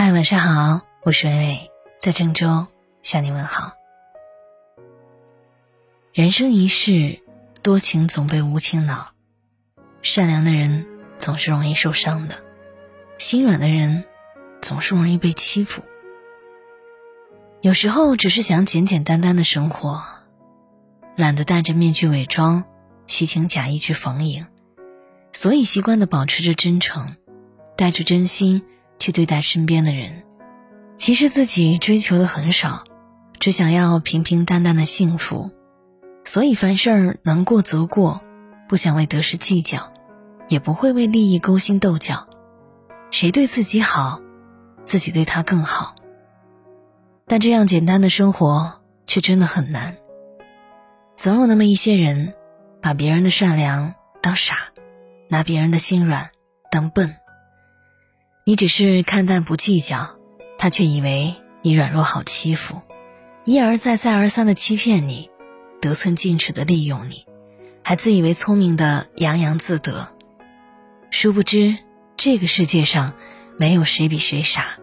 嗨，晚上好，我是伟伟，在郑州向你问好。人生一世，多情总被无情恼，善良的人总是容易受伤的，心软的人总是容易被欺负。有时候只是想简简单单的生活，懒得戴着面具伪装，虚情假意去逢迎，所以习惯的保持着真诚，带着真心。去对待身边的人，其实自己追求的很少，只想要平平淡淡的幸福，所以凡事儿能过则过，不想为得失计较，也不会为利益勾心斗角。谁对自己好，自己对他更好。但这样简单的生活却真的很难。总有那么一些人，把别人的善良当傻，拿别人的心软当笨。你只是看淡不计较，他却以为你软弱好欺负，一而再再而三的欺骗你，得寸进尺的利用你，还自以为聪明的洋洋自得。殊不知，这个世界上没有谁比谁傻，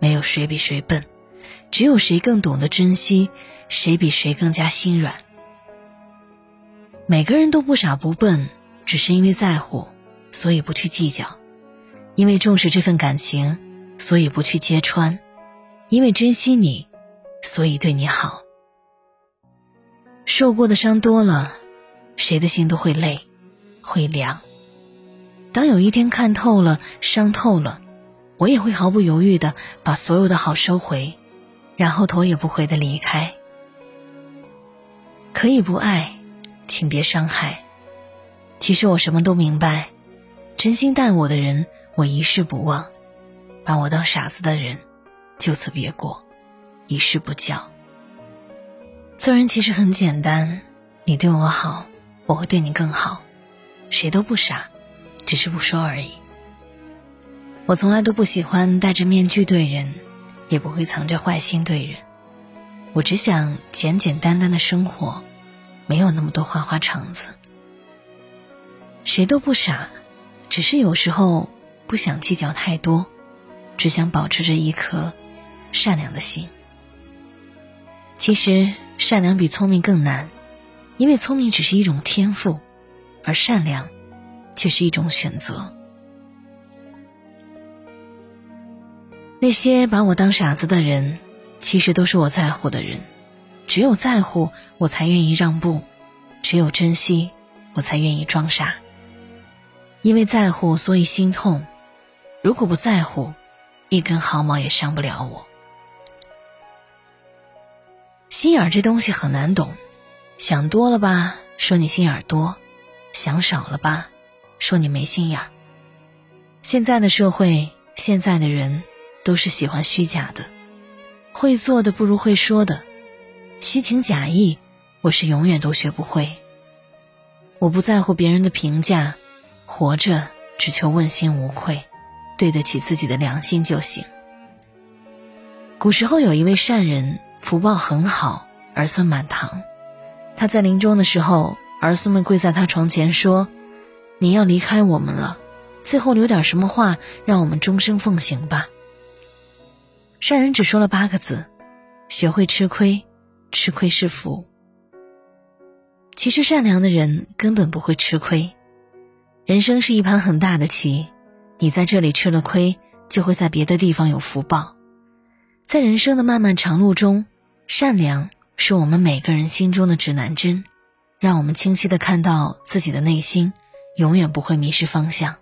没有谁比谁笨，只有谁更懂得珍惜，谁比谁更加心软。每个人都不傻不笨，只是因为在乎，所以不去计较。因为重视这份感情，所以不去揭穿；因为珍惜你，所以对你好。受过的伤多了，谁的心都会累，会凉。当有一天看透了，伤透了，我也会毫不犹豫的把所有的好收回，然后头也不回的离开。可以不爱，请别伤害。其实我什么都明白，真心待我的人。我一世不忘，把我当傻子的人，就此别过，一世不交。做人其实很简单，你对我好，我会对你更好。谁都不傻，只是不说而已。我从来都不喜欢戴着面具对人，也不会藏着坏心对人。我只想简简单单的生活，没有那么多花花肠子。谁都不傻，只是有时候。不想计较太多，只想保持着一颗善良的心。其实善良比聪明更难，因为聪明只是一种天赋，而善良却是一种选择。那些把我当傻子的人，其实都是我在乎的人。只有在乎，我才愿意让步；只有珍惜，我才愿意装傻。因为在乎，所以心痛。如果不在乎，一根毫毛也伤不了我。心眼儿这东西很难懂，想多了吧，说你心眼儿多；想少了吧，说你没心眼儿。现在的社会，现在的人，都是喜欢虚假的，会做的不如会说的，虚情假意，我是永远都学不会。我不在乎别人的评价，活着只求问心无愧。对得起自己的良心就行。古时候有一位善人，福报很好，儿孙满堂。他在临终的时候，儿孙们跪在他床前说：“你要离开我们了，最后留点什么话，让我们终生奉行吧。”善人只说了八个字：“学会吃亏，吃亏是福。”其实善良的人根本不会吃亏。人生是一盘很大的棋。你在这里吃了亏，就会在别的地方有福报。在人生的漫漫长路中，善良是我们每个人心中的指南针，让我们清晰的看到自己的内心，永远不会迷失方向。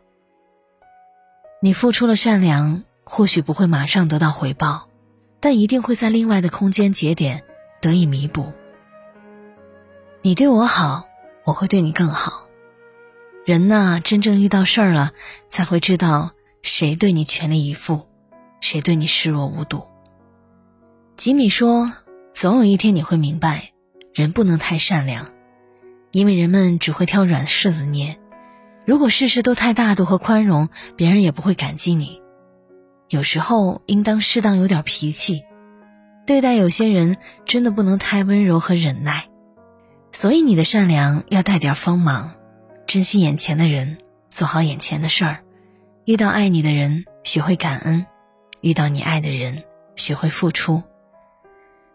你付出了善良，或许不会马上得到回报，但一定会在另外的空间节点得以弥补。你对我好，我会对你更好。人呐，真正遇到事儿了，才会知道谁对你全力以赴，谁对你视若无睹。吉米说：“总有一天你会明白，人不能太善良，因为人们只会挑软柿子捏。如果事事都太大度和宽容，别人也不会感激你。有时候应当适当有点脾气，对待有些人真的不能太温柔和忍耐。所以你的善良要带点锋芒。”珍惜眼前的人，做好眼前的事儿。遇到爱你的人，学会感恩；遇到你爱的人，学会付出。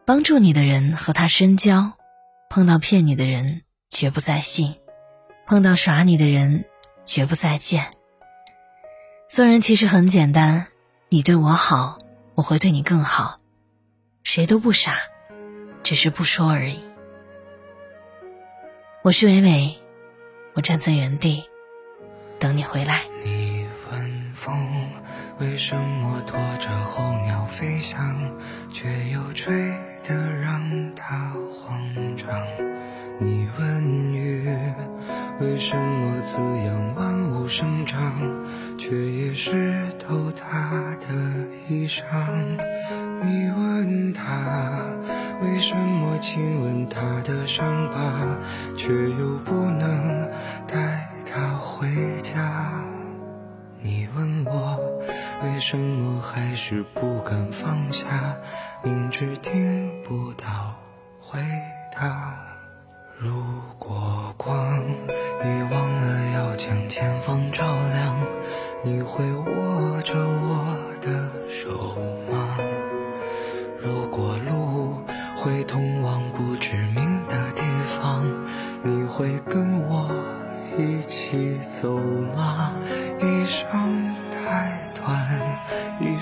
帮助你的人和他深交，碰到骗你的人绝不再信，碰到耍你的人绝不再见。做人其实很简单，你对我好，我会对你更好。谁都不傻，只是不说而已。我是伟伟，我站在原地等你回来。你问风为什么拖着候鸟飞翔，却又吹？得让它慌张。你问雨为什么滋养万物生长，却也湿透它的衣裳。你问他为什么亲吻他的伤疤，却又不能带他回家。你问我为什么还是不敢放下。明知听不到回答，如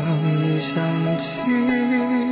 让你想起。